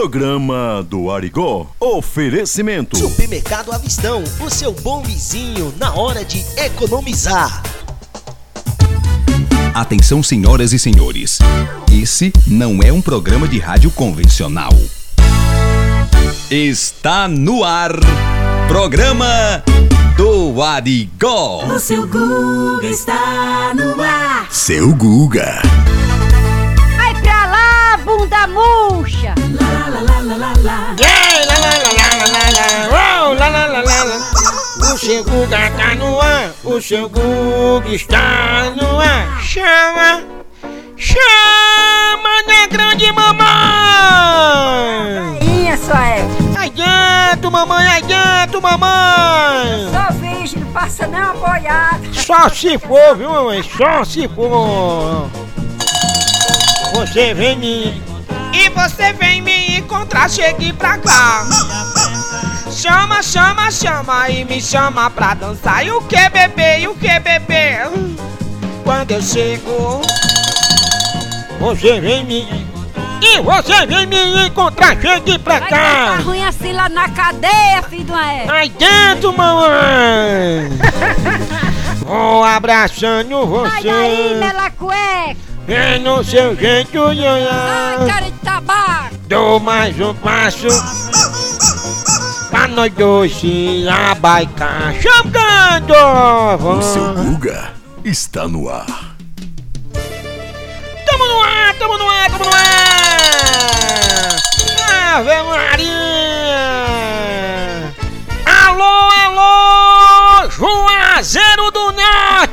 Programa do Arigó. Oferecimento. Supermercado Avistão, o seu bom vizinho na hora de economizar. Atenção, senhoras e senhores. Esse não é um programa de rádio convencional. Está no ar. Programa do Arigó. O seu Guga está no ar. Seu Guga. Vai pra lá, bunda murcha! O seu Guga tá no ar, o seu Guga está no ar. Chama, chama na grande mamãe. Rainha, sua é. Aí dentro, mamãe, aí dentro, mamãe. Só virgem, não passa nem uma boiada. Só se for, viu, mamãe? Só se for. Você vem me. E você vem me encontrar, chegue pra cá. Chama, chama, chama e me chama pra dançar. E o que, bebê? E o que, bebê? Quando eu chego, você vem me. E você vem me encontrar, chegue pra Vai cá. tá ruim assim lá na cadeia, filho de uma é. Aí dentro, mamãe! Vou abraçando Sai daí, você. mela cueca. Vem no seu jeito de Ai, cara. Dou mais um passo. Pra nós dois se abaicar. Chamando! O seu Guga está no ar. Tamo no ar, tamo no ar, tamo no ar! Ave Maria! Alô, alô! Juazeiro do Norte!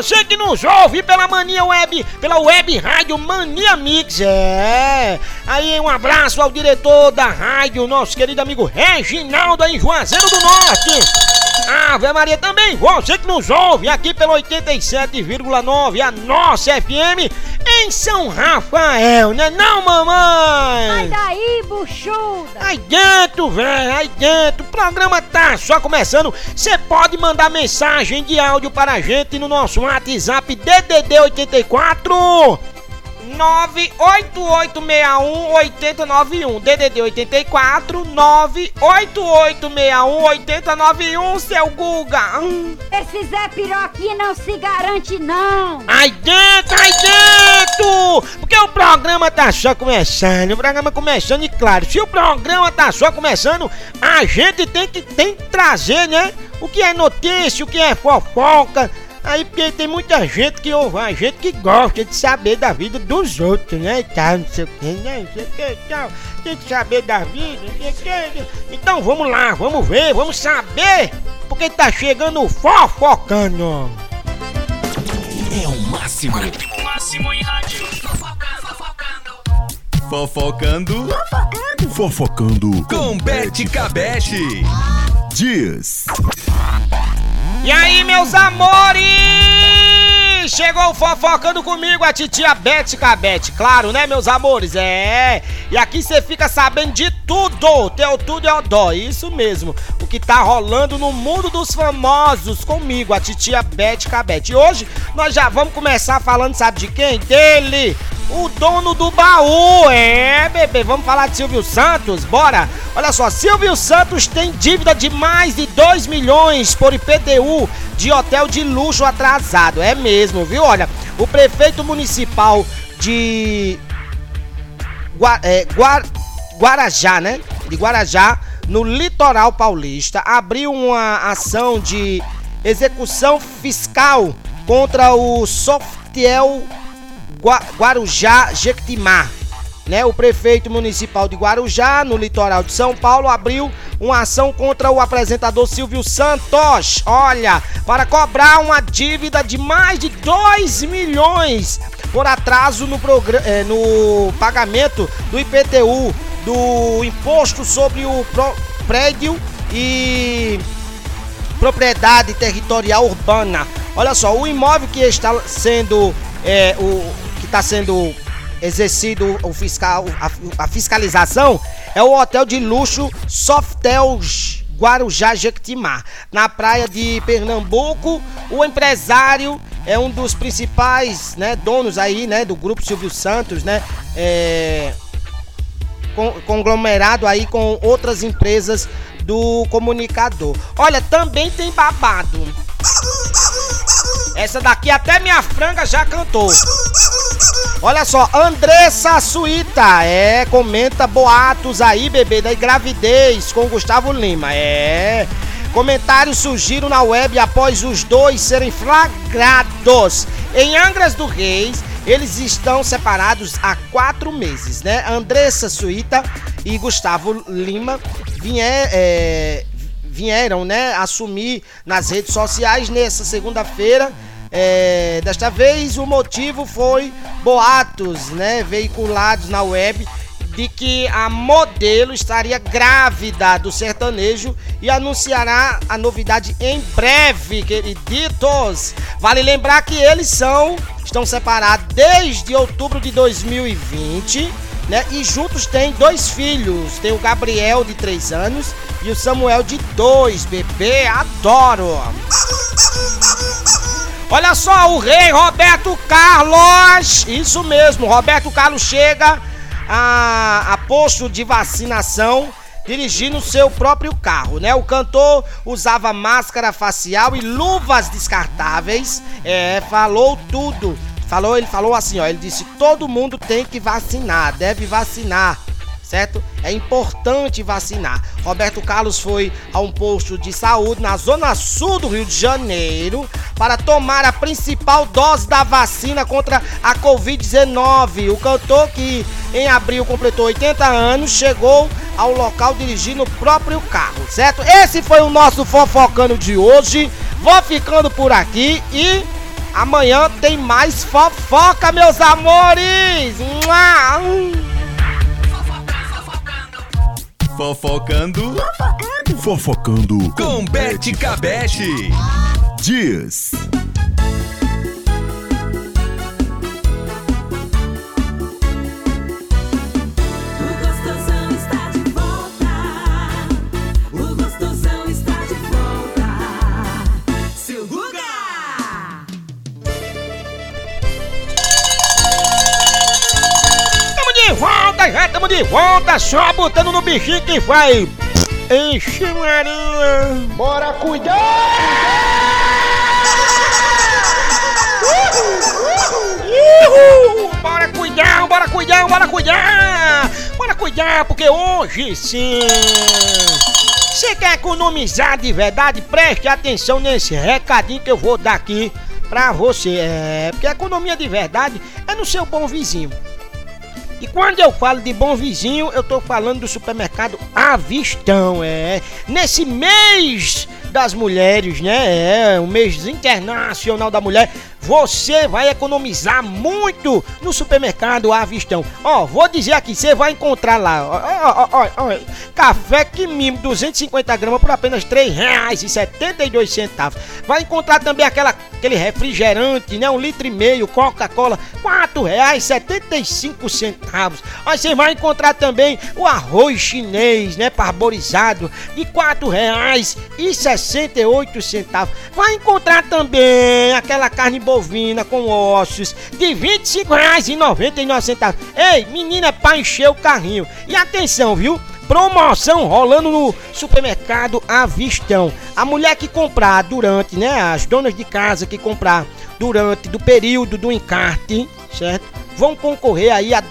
Você que nos ouve pela Mania Web, pela Web Rádio Mania Mix, é! Aí um abraço ao diretor da rádio, nosso querido amigo Reginaldo em Juazeiro do Norte! Ave Maria também, você que nos ouve aqui pelo 87,9, a nossa FM em São Rafael, né não, Sai mamãe? daí, buchuda. Aí dentro, velho, aí dentro, o programa tá só começando. Você pode mandar mensagem de áudio para a gente no nosso WhatsApp DDD 84 988618091 DDD 84 988618091 seu Guga. Hum. Esse Zé Piroquinha não se garante, não. Aí dentro, aí dentro! Porque o programa tá só começando, o programa começando e claro, se o programa tá só começando, a gente tem que, tem que trazer, né? O que é notícia, o que é fofoca. Aí porque tem muita gente que ouve a gente que gosta de saber da vida dos outros, né? E tal, não sei o que, né? Não sei o que, tal. Tem que saber da vida, não sei o que. Então vamos lá, vamos ver, vamos saber. Porque tá chegando o fofocando. É o máximo. Fofocando Fofocando com Bete Cabete. Dias. E aí, meus amores! Chegou fofocando comigo a titia Bete Cabete, claro, né, meus amores? É! E aqui você fica sabendo de tudo, teu tudo é dó, isso mesmo. O que tá rolando no mundo dos famosos comigo, a titia Bete Cabete. E hoje nós já vamos começar falando, sabe de quem? Dele! O dono do baú, é, bebê, vamos falar de Silvio Santos, bora! Olha só, Silvio Santos tem dívida de mais de 2 milhões por IPTU de hotel de luxo atrasado, é mesmo, viu? Olha, o prefeito municipal de Gua- é, Gua- Guarajá, né? De Guarajá, no litoral paulista, abriu uma ação de execução fiscal contra o Softel Gua- Guarujá Jequitimar. Né, o prefeito municipal de Guarujá, no litoral de São Paulo, abriu uma ação contra o apresentador Silvio Santos. Olha, para cobrar uma dívida de mais de 2 milhões por atraso no, eh, no pagamento do IPTU, do imposto sobre o prédio e propriedade territorial urbana. Olha só, o imóvel que está sendo é, o está sendo exercido o fiscal a, a fiscalização é o hotel de luxo Softel Guarujá Jequitimar. Na praia de Pernambuco, o empresário é um dos principais, né, donos aí, né, do grupo Silvio Santos, né? É, conglomerado aí com outras empresas do comunicador. Olha, também tem babado. Essa daqui até minha franga já cantou. Olha só, Andressa Suíta, é, comenta boatos aí, bebê, da gravidez com Gustavo Lima, é. Comentários surgiram na web após os dois serem flagrados em Angras do Reis. Eles estão separados há quatro meses, né? Andressa Suíta e Gustavo Lima vier, é, vieram, né, assumir nas redes sociais nessa segunda-feira. É, desta vez o motivo foi boatos, né, veiculados na web de que a modelo estaria grávida do sertanejo e anunciará a novidade em breve, queriditos. Vale lembrar que eles são estão separados desde outubro de 2020 né? E juntos têm dois filhos. Tem o Gabriel de 3 anos e o Samuel de 2, bebê, adoro. Olha só, o rei Roberto Carlos, isso mesmo, Roberto Carlos chega a, a posto de vacinação dirigindo seu próprio carro, né? O cantor usava máscara facial e luvas descartáveis, é, falou tudo. Falou, ele falou assim, ó, ele disse: "Todo mundo tem que vacinar, deve vacinar" certo? É importante vacinar. Roberto Carlos foi a um posto de saúde na zona sul do Rio de Janeiro para tomar a principal dose da vacina contra a Covid-19. O cantor, que em abril completou 80 anos, chegou ao local dirigindo o próprio carro, certo? Esse foi o nosso fofocando de hoje. Vou ficando por aqui e Amanhã tem mais fofoca, meus amores! Fofocando. Fofocando. Fofocando. Com Bete Cabete. Diz. De volta, só botando no bichinho que vai. Enche Maria. Bora cuidar! Uhul! Bora cuidar, bora cuidar, bora cuidar! Bora cuidar, porque hoje sim! Você quer economizar de verdade? Preste atenção nesse recadinho que eu vou dar aqui pra você. É, porque a economia de verdade é no seu bom vizinho. E quando eu falo de bom vizinho, eu tô falando do supermercado Avistão, é. Nesse mês das mulheres, né? É, o mês internacional da mulher você vai economizar muito no supermercado Avistão. Ó, vou dizer aqui, você vai encontrar lá, ó, ó, ó, café que mimo 250 gramas por apenas R$ reais e 72 centavos. Vai encontrar também aquela, aquele refrigerante, né, um litro e meio, Coca-Cola, R$ reais 75 centavos. Aí você vai encontrar também o arroz chinês, né, parborizado, de R$ reais e 68 centavos. Vai encontrar também aquela carne bovina com ossos de R$ 25,99. Ei, menina, é pra encher o carrinho. E atenção, viu? Promoção rolando no supermercado Avistão. A mulher que comprar durante, né? As donas de casa que comprar durante do período do encarte, certo? Vão concorrer aí a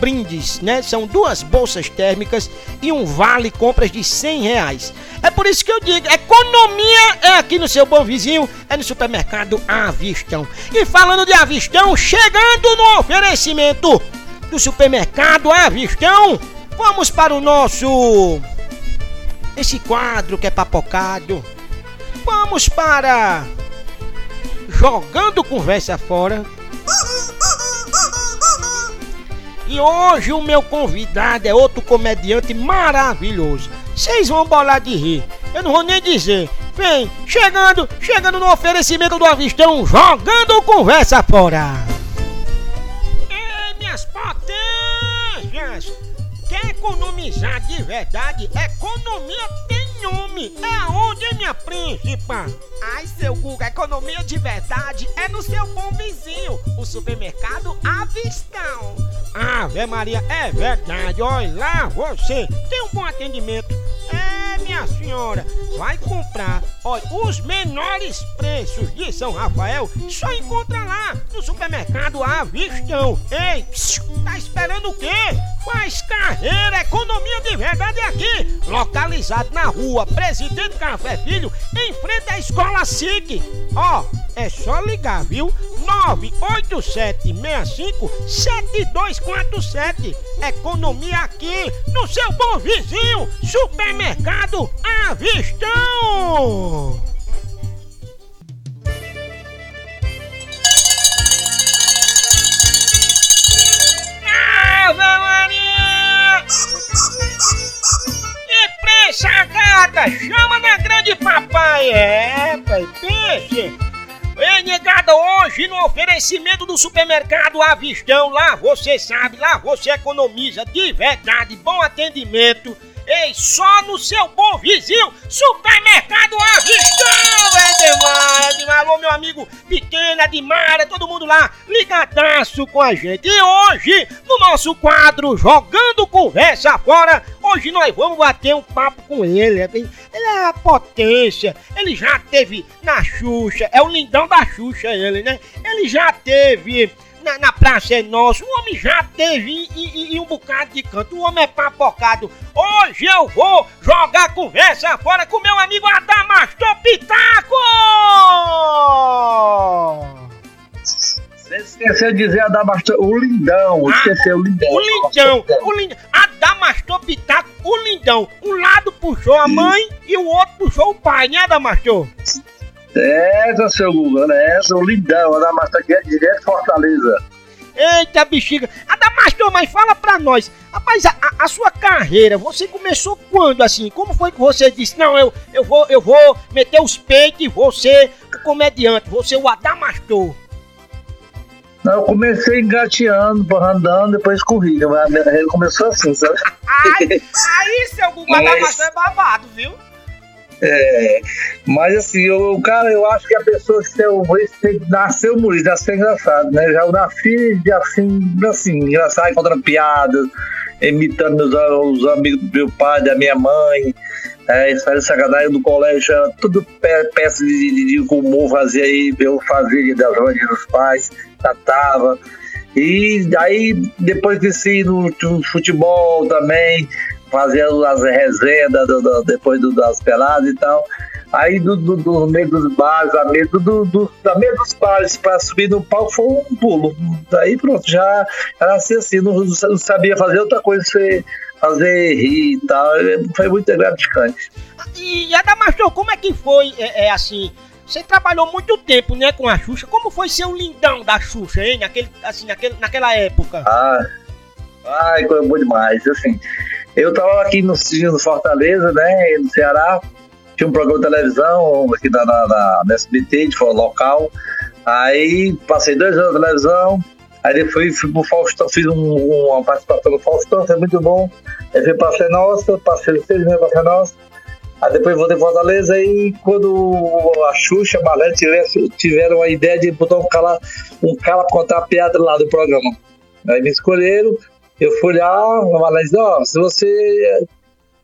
brindes, né? São duas bolsas térmicas e um vale compras de 100 reais. É por isso que eu digo, economia é aqui no seu bom vizinho, é no supermercado Avistão. E falando de Avistão, chegando no oferecimento do supermercado Avistão, vamos para o nosso esse quadro que é papocado. Vamos para jogando conversa fora. E hoje o meu convidado é outro comediante maravilhoso. Vocês vão bolar de rir. Eu não vou nem dizer. Vem, chegando, chegando no oferecimento do avistão, jogando conversa fora. Ei, minhas potências! Economizar de verdade? Economia tem nome. É hein, minha príncipa? Ai, seu Guga, economia de verdade é no seu bom vizinho, o supermercado Avistão. Ave Maria, é verdade. Olha lá, você tem um bom atendimento. É, minha senhora, vai comprar, olha, os menores preços de São Rafael, só encontra lá no supermercado Avistão. Ei, psiu, tá esperando o quê? Faz carreira, economia de verdade aqui, localizado na rua Presidente Café Filho, em frente à escola SIC. Ó, é só ligar, viu? 987657247. Economia aqui no seu bom vizinho, Supermercado Avistão. Ave Maria! E prensa gata, chama na grande papai, é, pai, peixe. Ei, negada, hoje no oferecimento do supermercado Avistão, lá você sabe, lá você economiza de verdade, bom atendimento. Ei, só no seu bom vizinho, supermercado Avistão, é demais. Alô, meu amigo Pequena, de Mara, todo mundo lá, ligadaço com a gente. E hoje, no nosso quadro Jogando Conversa Fora, hoje nós vamos bater um papo com ele. é Ele é a potência, ele já teve na Xuxa, é o lindão da Xuxa ele, né? Ele já teve na, na Praça é Nosso, o homem já teve em um bocado de canto, o homem é papocado. Hoje eu vou jogar conversa fora com meu amigo Adamastor Pitaco! Você esqueceu de dizer a Damastor, o lindão, esqueceu o lindão. O lindão, o lindão, Adamastor Pitaco, o lindão. Um lado puxou a mãe e o outro puxou o pai, né, Adamastor? Essa, seu Google, né? Essa, o lindão, a Damastor aqui é direto de Fortaleza. Eita bexiga! Adamastor, mas fala pra nós, rapaz, a, a- a sua carreira, você começou quando assim? Como foi que você disse, não, eu, eu, vou, eu vou meter os peitos e vou ser o comediante, vou ser o Adamastor? Não, eu comecei engateando, andando, depois corrida, mas a minha carreira começou assim, sabe? Ai, aí, seu Google, Mas- Adamastor é babado, viu? É, mas assim, eu, cara, eu acho que a pessoa que eu, você nasceu humorista, nasceu engraçado, né? Já eu nasci assim, assim, engraçado, contando piadas, imitando meus, os amigos do meu pai, da minha mãe, é, história de sacanagem do colégio, tudo pe- peça de, de, de humor fazia aí, eu fazia das onde dos pais, tratava. E aí, depois desse no, no futebol também, fazendo as resenhas do- do- depois do- das peladas e tal. Aí do, do, do meio dos bares, a meio do, do- da meio dos bares para subir no palco foi um pulo. Daí pronto, já era assim, assim não, não sabia fazer outra coisa, você fazer rir e tal. Foi muito gratificante. E Adamastor, como é que foi, é, é, assim, você trabalhou muito tempo, né, com a Xuxa, como foi ser o lindão da Xuxa, hein, naquele, assim, naquele, naquela época? Ah, ai, coisa boa demais. Assim, eu tava aqui no, no Fortaleza, né, no Ceará, tinha um programa de televisão aqui na, na, na, na SBT, de local. Aí passei dois anos na televisão, aí depois fui pro Faustão, fiz um- uma participação no Faustão, foi muito bom. Aí fui pra Ser Nossa, passei seis meses pra Ser Nossa. Aí depois voltei pra Fortaleza e quando a Xuxa, a tivesse, tiveram a ideia de botar um cara, um cara pra contar a piada lá do programa. Aí me escolheram, eu fui lá, a Marlene disse, ó, se você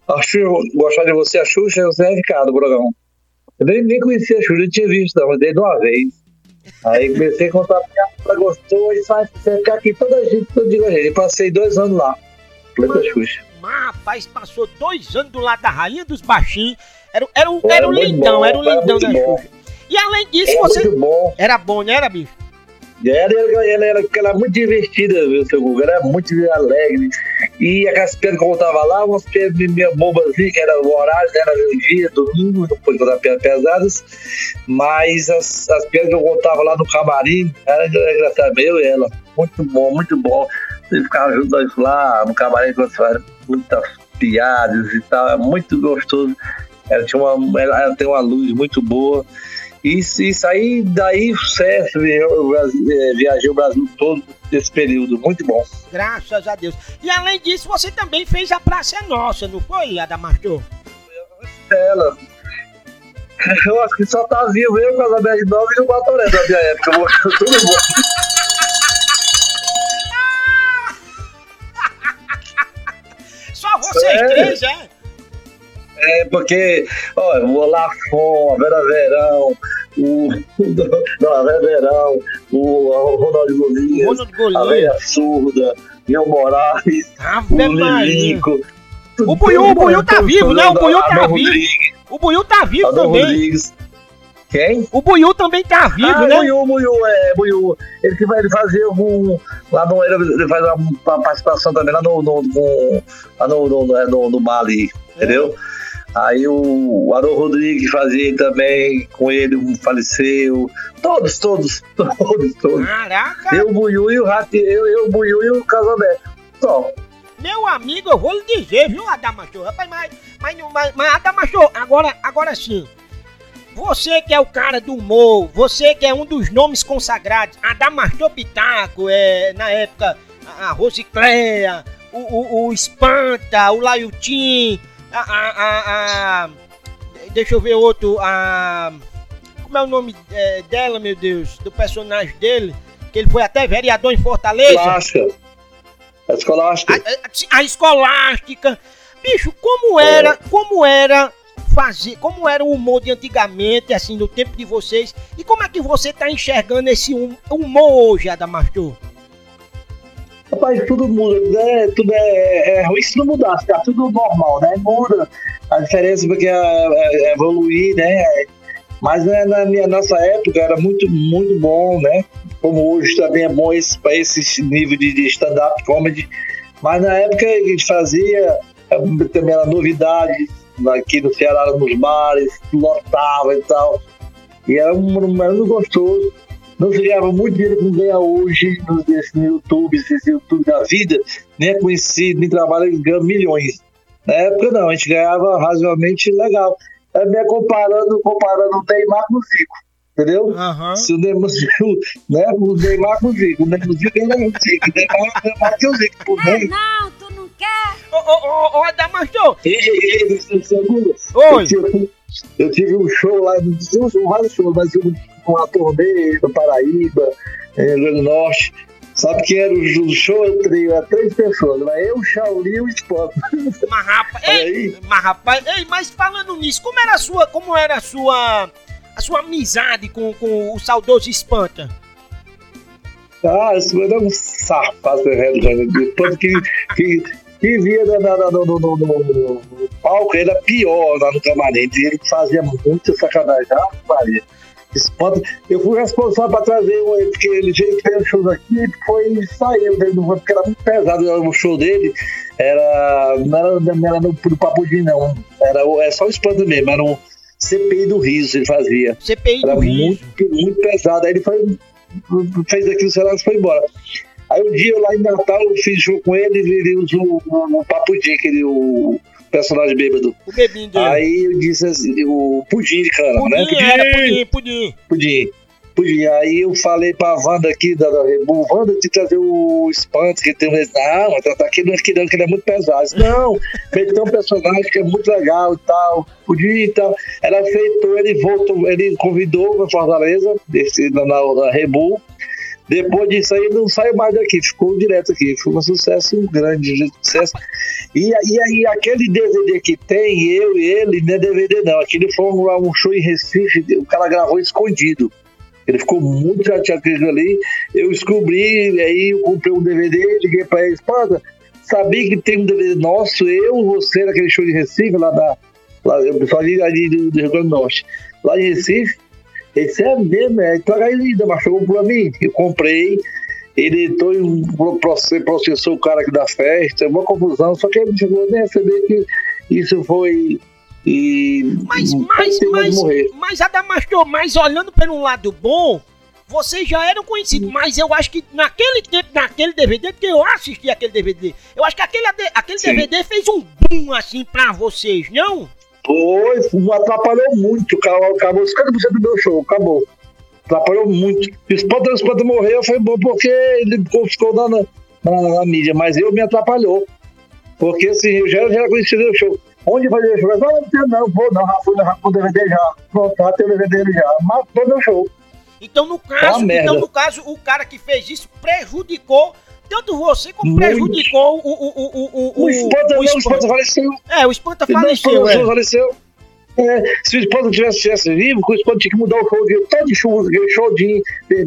achou, gostar de você, a Xuxa, você vai ficar do programa. Eu nem, nem conhecia a Xuxa, não tinha visto, não, mas dei de uma vez. Aí comecei a contar a piada, ela gostou, e vai ficar aqui toda a gente, todo dia a. E passei dois anos lá, planeta Xuxa. Mas, rapaz, passou dois anos do lado da rainha dos baixinhos, era, era, o- era, Era o lindão, bom, era o era lindão da. Xuxa. E além disso, É você... bom. Era bom, né, era, bicho? Ela, ela, ela, era, ela era muito divertida, viu, seu Google? Era muito alegre. E aquelas piadas que eu contava lá, umas piadas meio bobazinhas, que era o horário, era dia, domingo, não pode contar piadas pesadas. Mas as, as piadas que eu contava lá no camarim, era engraçado, eu e ela. Muito bom, muito bom. Você ficava junto nós lá no camarim, quando faz muitas piadas e tal, é muito gostoso. Ela, tinha uma, ela, ela tem uma luz muito boa. Isso, isso aí, daí sucesso, viajei o Brasil todo nesse período, muito bom. Graças a Deus. E além disso, você também fez a Praça é Nossa, não foi, Adamastor? ela. Eu acho que só tá vivo eu, Casamento de Nova e o Batoré da minha época. Todo mundo. Sério? três, é? É, porque, olha, o Olafon, a Vera Verão, o. Não, a Vera Verão, o, o Ronaldo Golias, Ronald a. Veia Surda, Ian Moraes, Ave o. Lilico. O Buiú, o Buiú tá vivo, né? O Buiú tá vivo. O Buiú tá vivo também. Rodrigues. Quem? O Buiú também tá vivo, ah, né? Buiú, Buiú, é, Buiú. Ele, que vai- ele fazia um. Lá no. Ele, ele faz uma, participação também lá no. no, no, lá no, no, no, no, no Mali, entendeu? Aí o, o Adão Rodrigues fazia também com ele, um faleceu. Todos, todos, todos, todos. Caraca, Eu, o Buiú e o Rato, eu, eu, o Buiú e o Casamé. Só. meu amigo, eu vou lhe dizer, viu, Adamastor? Rapaz, mas, mas, mas, mas Adamastor, agora, agora sim. Você que é o cara do humor, você que é um dos nomes consagrados, Adamastor Pitaco, é, na época, a, a Rosicléia, o, o, o Espanta, o Laiutim, a, a, a, Deixa eu ver outro, a... Como é o nome é, dela, meu Deus? Do personagem dele? Que ele foi até vereador em Fortaleza. Escolástica. A escolástica. A, a- a escolástica. Bicho, como era, como era fazer, como era o humor de antigamente, assim, no tempo de vocês, e como é que você tá enxergando esse hum- humor hoje, Adamastor? Rapaz, tudo muda, né? Tudo é, é ruim se não mudar, ficar tudo normal, né? Muda. A diferença porque é, é, é evoluir, né? Mas né, na minha nossa época era muito, muito bom, né? Como hoje também é bom esse, para esse nível de, de stand-up comedy. Mas na época a gente fazia, eh, também era novidade, aqui no Ceará, nos bares, lotava e tal. E era um, era um gostoso não se ganhava muito dinheiro como ganha hoje no, nesse, no YouTube, esse YouTube da vida, nem é conhecido, nem trabalha ganha milhões. Na época não, a gente ganhava razoavelmente legal. É meio comparando, comparando o Neymar com o Zico, entendeu? Aham. Se o Neymar, né, o Neymar com o Zico, o Neymar o Zico é o Zico, o Neymar é mais que o Zico, por bem. não? Ô, ô, ô, ô, Adamastor! Oi! eu tive, um show lá, vários shows, mas um, uma turnê no Paraíba, Grande do Norte. Sabe quem era o, show? Eu treino, era três pessoas, era eu, o Shaolin e o Spot. Mas rapaz, ei, mas rapaz, ei, mas falando nisso, como era a sua, como era a sua, a sua amizade com, com o saudoso Espanta? Ah, esse era um safado, cara. Depois que, que, que via no, no, no, no- no palco, era pior lá no camarim. Ele fazia muita sacanagem. Ah, Maria. Espanta. Eu fui responsável para trazer um, porque ele fez o show daqui e foi saiu do- porque era muito pesado o show dele. Era, não era, não era no, no Papudim, não. Era, o- é só o espanta mesmo, era um CPI do riso ele fazia. CPI Era do Riso. muito, muito pesado. Aí ele foi, fez aquilo, sei lá, e foi embora. Aí um dia, lá em Natal, eu fiz show com ele, ele usou o, o Papo Di, aquele o personagem bêbado. O bebinho dele. Aí eu disse assim, o pudim de cana, né? pudim, era pudim, pudim. pudim. Pudim. Aí eu falei pra Wanda aqui, da, da Rebu, Wanda, te trazer o espanto, que tem um. Não, tá, tá aqui no esquidão, que ele é muito pesado. Disse, não, ele tem um personagem que é muito legal e tal, pudim e tal. Ela aceitou, ele voltou, ele convidou pra Fortaleza, esse, na, na, na Rebu. Depois disso aí, não saiu mais daqui, ficou direto aqui. Foi um sucesso um grande sucesso. E, aí, aquele DVD que tem, eu e ele, não é DVD não. Aquele foi um, um show em Recife, o cara gravou escondido. Ele ficou muito chateado com ali. Eu descobri, aí eu comprei um DVD, liguei pra ele, espada, sabia que tem um DVD nosso, eu, você, naquele show de Recife, lá da. Lá, eu pessoal ali, ali do, do Rio Grande do Norte. Lá em Recife, ele disse, é mesmo, é. Então ainda, mas chegou pra mim. Eu comprei, ele entrou em processo, processou o cara aqui da festa, uma confusão, só que ele chegou a nem receber que isso foi. E. Mas, mas, mas, mas, Adamastor, mas olhando pelo lado bom, vocês já eram conhecidos, mas eu acho que naquele tempo, naquele DVD, porque eu assisti aquele DVD, eu acho que aquele, aquele Sim. DVD fez um boom assim pra vocês, não? Foi, atrapalhou muito. Acabou, acabou 50% do meu show, acabou. Atrapalhou muito. O Spot o Spot morreu foi bom porque ele ficou na, na, na- mídia, mas eu me atrapalhou. Porque assim, eu já, já era conhecido no show. Onde fazer show? Não, não não, vou não, já fui, já o DVD já. Pronto, já tem o DVD já. Matou meu show. Então, no Tá caso, merda. então, no caso, o cara que fez isso prejudicou tanto você como Muito. prejudicou o. O, o, o, o, O espanta não, o espanta Espanta. faleceu. É, o Espanta não, faleceu, o é. espanta faleceu. É, se o esposa tivesse, tivesse vivo, o esposa tinha que mudar o show de todo de show, show de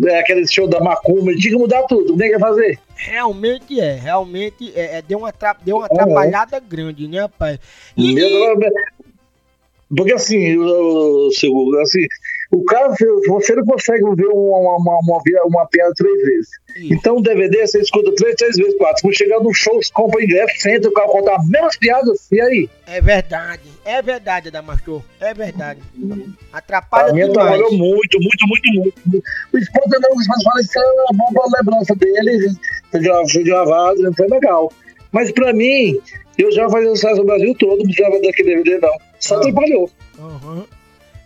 é, aquele show da Macumba, tinha que mudar tudo, nem quer fazer. Realmente é, realmente é, é, deu uma, tra- deu uma atrapalhada grande, né, rapaz? E, e- Porque assim, o, seu, assim, o cara, você não consegue ver uma, uma, uma, uma, piada três vezes. Isso. Então o DVD você escuta três, três vezes, quatro. Quando chegar no show, você compra ingresso, senta, o cara conta as mesmas piadas, e aí? é verdade, é verdade, Damastor, é verdade. Atrapalha A minha trabalhou muito, muito, muito, muito. O esposa não, o esposa fala isso é uma boa lembrança dele, foi gra- foi gravado, foi legal. Mas pra mim, eu já fazia sucesso no Brasil todo, não precisava daquele DVD não. Só Ah. atrapalhou. Uhum.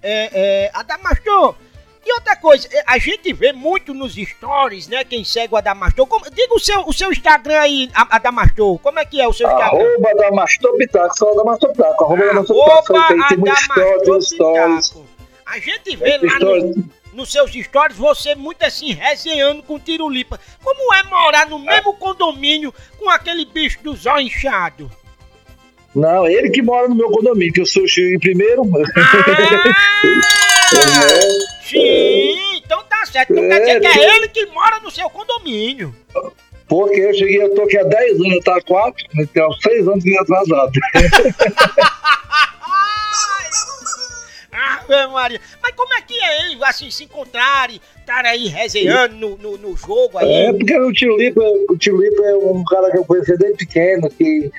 É, é, Adamastor, e outra coisa, é, a gente vê muito nos stories, né, quem segue o Adamastor. Como, diga o seu, o seu Instagram aí, Adamastor, como é que é o seu Instagram? Arroba da Mastor Pitaco, só da Mastor Pitaco. Arroba da Mastor Pitaco. Arroba Tem, muito stories, Adamastor stories. A gente vê lá Stories. no, nos seus stories você muito assim, resenhando com tirulipa. Como é morar no mesmo condomínio com aquele bicho do zóio inchado? Não, ele que mora no meu condomínio, que eu sou o primeiro. Ah, sim, então tá certo. Então quer dizer que é ele que mora no seu condomínio. Porque eu cheguei, eu tô aqui há 10 anos, tá há 4, então 6 anos que atrasado. Ave Maria. Mas como é que é, hein? Assim, se encontrarem, estar aí resenhando no, no, no jogo aí. É, porque o Tio Lipa, o Tio Lipa é um cara que eu conheci desde pequeno, que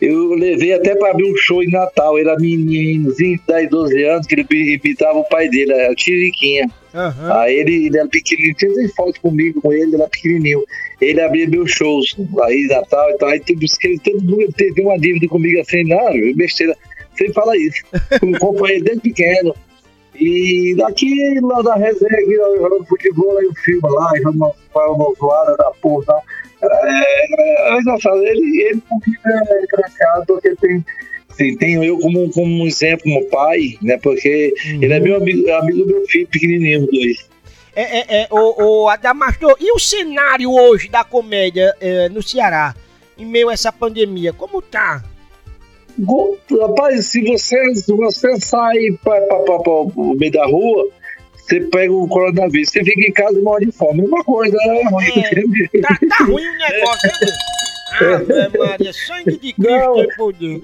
eu levei até pra abrir um show em Natal. Ele era meninozinho, 10, 12 anos, que ele imitava o pai dele, a Tiriquinha. Aham. Aí ele, ele era pequenininho, tinha foto comigo, com ele, ele era pequenininho. Ele abria meus shows aí em Natal e tal. Aí tudo, todo mundo teve uma dívida comigo assim, não, besteira. Sempre fala isso. Eu acompanhei ele desde pequeno. E daqui, lá da resenha, aqui, jogando futebol, aí o filme lá, jogando uma, uma zoada da porra e tal. É, é, engraçado. Ele, ele comigo é engraçado porque tem. Assim, tenho eu como, como um exemplo, como pai, né? Porque ele é meu amigo, amigo do meu filho pequenininho, dois. É, é, é, o, o Adamastor, e o cenário hoje da comédia é, no Ceará, em meio a essa pandemia, como tá? Rapaz, se você, se você sai para o meio da rua, você pega o coronavírus. Você fica em casa e morre de fome. Uma coisa, é ruim. É, tá, tá ruim o negócio, né? Ave Maria, sangue de Cristo poder.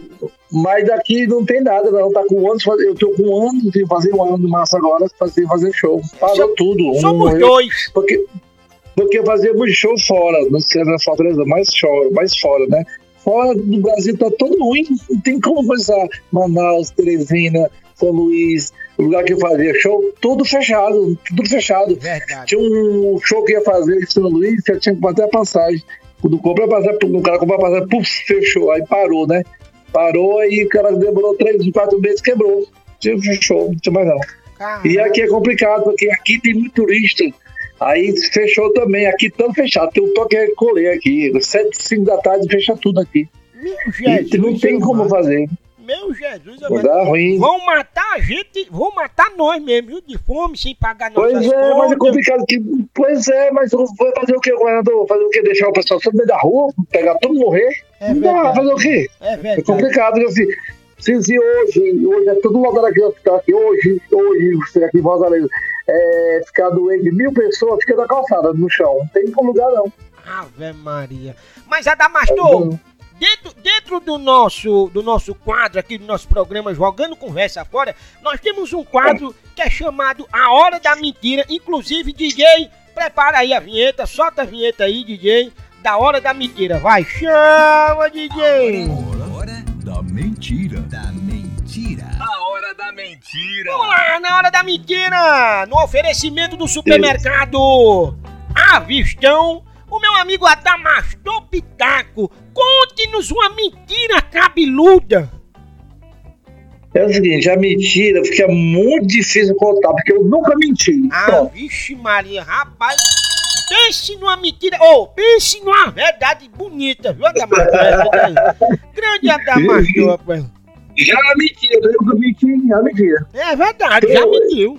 Mas daqui não tem nada, não. Tá com anos, eu tô com um ano, sem fazer um ano de massa agora, sem fazer show. Parou So- tudo. Um Somos morreu. dois. Porque, porque fazíamos show fora, não sei na Fortaleza, mais fora, mais fora, né? Fora do Brasil tá todo ruim, não tem como começar. Manaus, Teresina, São Luís, o lugar que eu fazia show, tudo fechado, tudo fechado. Verdade. Tinha um show que ia fazer em São Luís, você tinha que bater a passagem. Quando compra a passagem, o cara comprou a passagem, puf, fechou, aí parou, né? Parou e o cara demorou três, quatro meses, quebrou. Fechou, não tinha mais não. Caramba. E aqui é complicado, porque aqui tem muito turista. Aí fechou também, aqui tudo fechado. Tem um toque recolher aqui. Sete, cinco da tarde fecha tudo aqui. E não tem como fazer. Meu Jesus, amado. dar ruim. Vão matar a gente, vão matar nós mesmo, viu? De fome, sem pagar nossas Pois é, mas é complicado que. Pois é, mas vai fazer o quê, governador? Fazer o quê? Deixar o pessoal só no meio da rua, pegar todo mundo morrer? É não dá, fazer o quê? É É verdade. complicado, porque assim, se, se hoje, hoje é todo lugar aqui no hospital aqui, hoje, hoje, você aqui em Fortaleza, é, ficar doente mil pessoas, fica na calçada, no chão. Não tem como lugar, não. Ave Maria. Mas, Adamastor, dentro, dentro do, nosso, do nosso quadro aqui, do nosso programa Jogando Conversa Fora, nós temos um quadro que é chamado A Hora da Mentira. Inclusive, DJ, prepara aí a vinheta, solta a vinheta aí, DJ, da Hora da Mentira. Vai, chama, DJ! Hora da mentira. Da mentira. A hora da mentira. Vamos lá, na hora da mentira! No oferecimento do supermercado Avistão, o meu amigo Adamastor Pitaco, conte-nos uma mentira cabeluda. É o seguinte, a mentira fica muito difícil contar, porque eu nunca menti. Ah, Pronto. vixe Maria, rapaz, pense numa mentira, ou pense numa verdade bonita, viu Adamastor? Daí. Grande Adamastor, rapaz. Já mentia, eu nunca menti, já mentia. É verdade, já mentiu.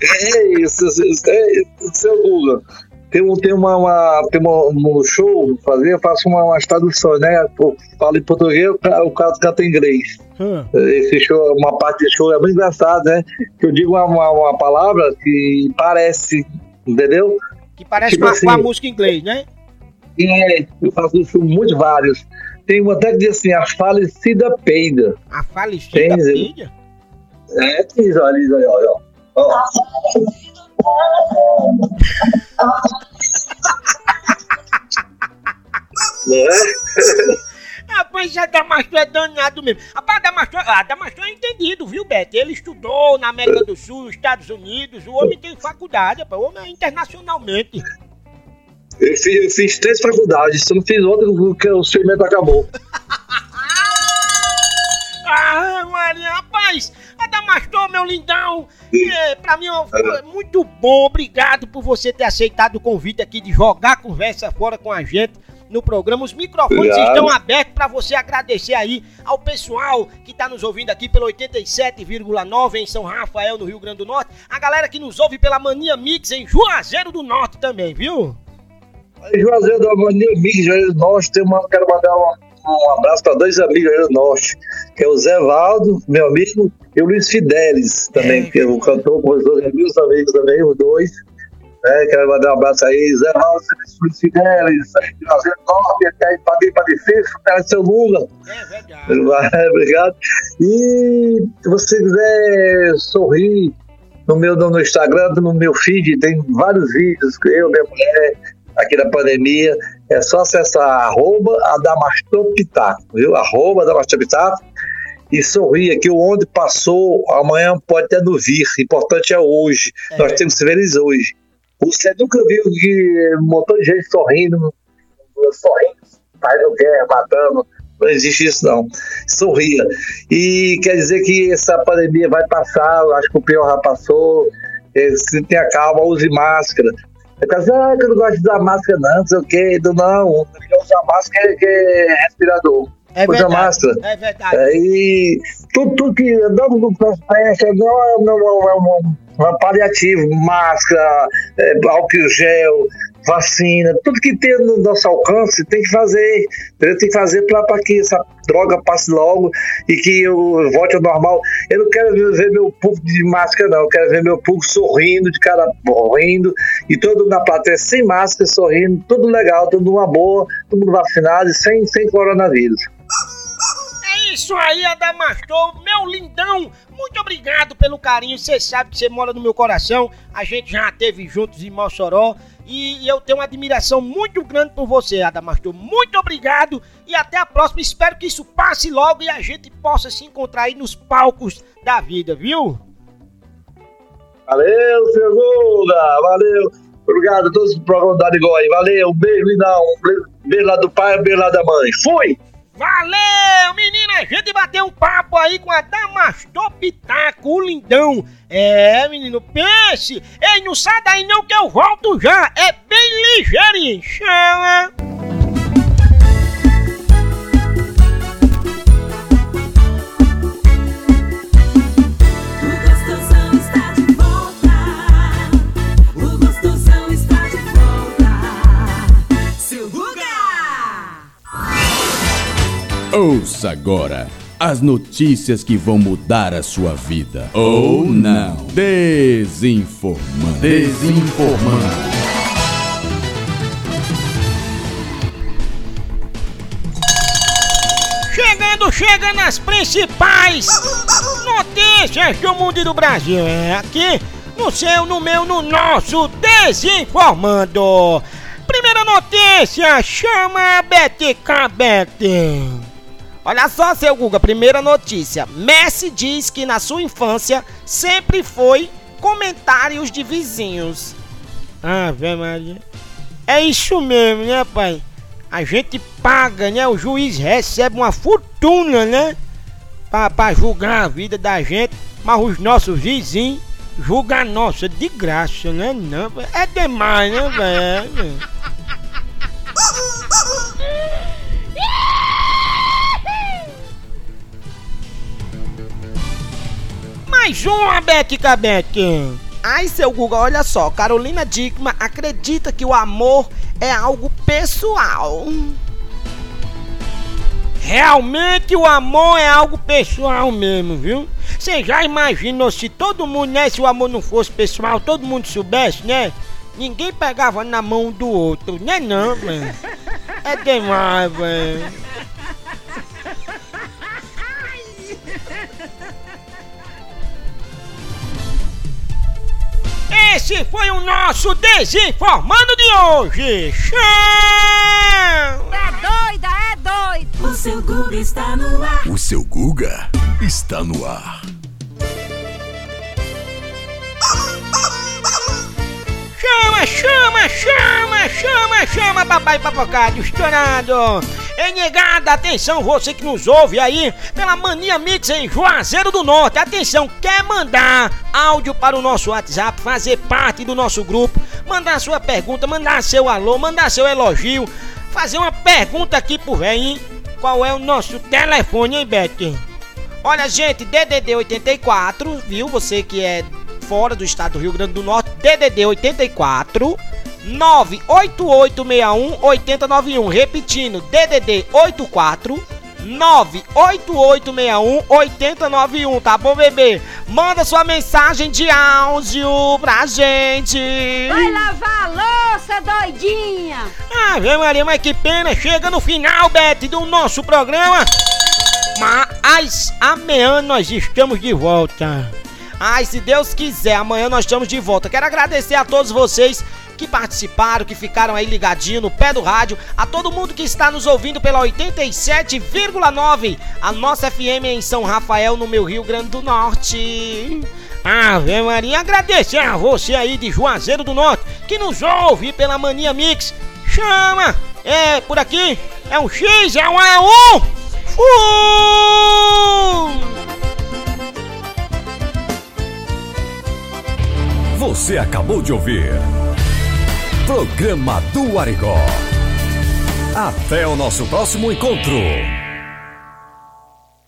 É isso, isso, é isso, seu Google. Tem, um, tem uma, uma, tem uma, um show fazer, eu faço uma, umas traduções, né? Eu falo em português, o cara, o cara canta em inglês. Hum. Esse show, uma parte desse show é muito engraçado, né? Que eu digo uma, uma, uma palavra que parece, entendeu? Que parece Tipo com, a, com a assim. música em inglês, né? É, eu faço isso muito vários. Tem uma até que diz assim, a falecida peida. A falecida filha. É, diz, olha, diz, olha, olha. ó. Não é? Rapaz, a Damastor é danado mesmo. Rapaz, a Damastor, a Damastor é entendido, viu, Beto? Ele estudou na América do Sul, nos Estados Unidos. O homem tem faculdade, rapaz. O homem é internacionalmente. Eu fiz, eu fiz três faculdades, se eu não fiz outra, porque o experimento acabou. Ah, Maria, rapaz, Adamastor, meu lindão, é, pra mim ó, foi muito bom, obrigado por você ter aceitado o convite aqui de jogar a conversa fora com a gente no programa. Os microfones Obrigado. estão abertos pra você agradecer aí ao pessoal que tá nos ouvindo aqui pelo 87,9 em São Rafael, no Rio Grande do Norte, a galera que nos ouve pela Mania Mix em Juazeiro do Norte também, viu? Juazeiro da Mania Mix, Juazeiro do Norte, tem uma, quero mandar uma- um abraço para dois amigos Juazeiro do Norte, que é o Zé Valdo, meu amigo, e o Luiz Fidelis também, É, que é o cantor, compositor, é meus amigos também, os dois. É, quero mandar um abraço aí, Zé Valdo, Luiz Fidelis, do Norte, até para para difícil, para seu Lula. É verdade. Vai, Obrigado. E se você quiser sorrir no meu no Instagram, no meu feed, tem vários vídeos eu, minha mulher, aqui da pandemia. É só acessar arroba Adamastropitaco, viu? Arroba Adamastropitaco e sorrir que o onde passou, amanhã pode até não vir. Importante é hoje. É. Nós temos que ser felizes hoje. Você nunca viu que um montão de gente sorrindo, sorrindo, fazendo guerra, matando. Não existe isso, não. Sorria. E quer dizer que essa pandemia vai passar, acho que o pior já passou. Eh, Se tenha calma, use máscara. É ah, que eu não gosto de usar máscara, não, não sei o quê. Não, não. Melhor usar máscara que é respirador. É Usa verdade. máscara. É verdade. É, e tudo, tudo que andamos no transporte não é, é, um- é um paliativo, máscara, é, álcool gel, vacina, tudo que tem no nosso alcance tem que fazer, tem que fazer para que essa droga passe logo e que eu volte ao normal. Eu não quero ver meu público de máscara, não, eu quero ver meu público sorrindo, de cara rindo, e todo na plateia sem máscara, sorrindo, tudo legal, tudo numa boa, todo mundo vacinado e sem, sem coronavírus. É isso aí, Adamastor, meu lindão. Muito obrigado pelo carinho. Você sabe que você mora no meu coração. A gente já esteve juntos em Mossoró. E eu tenho uma admiração muito grande por você, Adamastor. Muito obrigado e até a próxima. Espero que isso passe logo e a gente possa se encontrar aí nos palcos da vida, viu? Valeu, seu Guga, valeu. Obrigado a todos os programas da. Valeu, um beijo, lindão. Um beijo lá do pai, um beijo lá da mãe. Fui! Valeu, menina! A gente bateu um papo aí com a Damastor Pitaco, o lindão. É, menino, pense! Ei, não sai daí não que eu volto já! É bem ligeirinho! Chama! Ouça agora as notícias que vão mudar a sua vida. Ou não. Desinformando. Desinformando. Chegando, chega nas principais notícias do mundo e do Brasil. É aqui no seu, no meu, no nosso Desinformando. Primeira notícia, chama Betty Cabete. Olha só, seu Guga, primeira notícia. Messi diz que na sua infância sempre foi comentários de vizinhos. Ave Maria. É isso mesmo, né, pai? A gente paga, né? O juiz recebe uma fortuna, né? Pra, pra julgar a vida da gente, mas os nossos vizinhos julgam a nossa de graça, né? Não, é demais, né, velho? Mais uma, Beck Cabete. Ai, seu Guga, olha só. Carolina Dickman acredita que o amor é algo pessoal. Realmente o amor é algo pessoal mesmo, viu? Você já imaginou se todo mundo, né? Se o amor não fosse pessoal, todo mundo soubesse, né? Ninguém pegava na mão do outro, né não, velho? É demais, velho. Esse foi o nosso Desinformando de hoje. Tchau! É doida, é doida. O seu Guga está no ar. O seu Guga está no ar. Chama, chama, chama, chama, chama, papai papocado estourado. Ei, negada, atenção, você que nos ouve aí pela Mania Mix em Juazeiro do Norte. Atenção, quer mandar áudio para o nosso WhatsApp, fazer parte do nosso grupo, mandar sua pergunta, mandar seu alô, mandar seu elogio, fazer uma pergunta aqui pro velho. Qual é o nosso telefone, hein, Beth? Olha, gente, DDD 84, viu? Você que é fora do estado do Rio Grande do Norte, DDD 84 98861 8091. Repetindo, DDD 84 98861 8091, tá bom, bebê? Manda sua mensagem de áudio pra gente. Vai lavar a louça, doidinha. Ave Maria, mas que pena, chega no final, Beth, do nosso programa. Mas amanhã nós estamos de volta. Ai, se Deus quiser, amanhã nós estamos de volta. Quero agradecer a todos vocês que participaram, que ficaram aí ligadinho no pé do rádio, a todo mundo que está nos ouvindo pela 87,9, a nossa FM em São Rafael, no meu Rio Grande do Norte. Ave Maria, agradecer a você aí de Juazeiro do Norte, que nos ouve pela Mania Mix. Chama! É por aqui, é um X, é um é um! Você acabou de ouvir. Programa do Arigó. Até o nosso próximo encontro.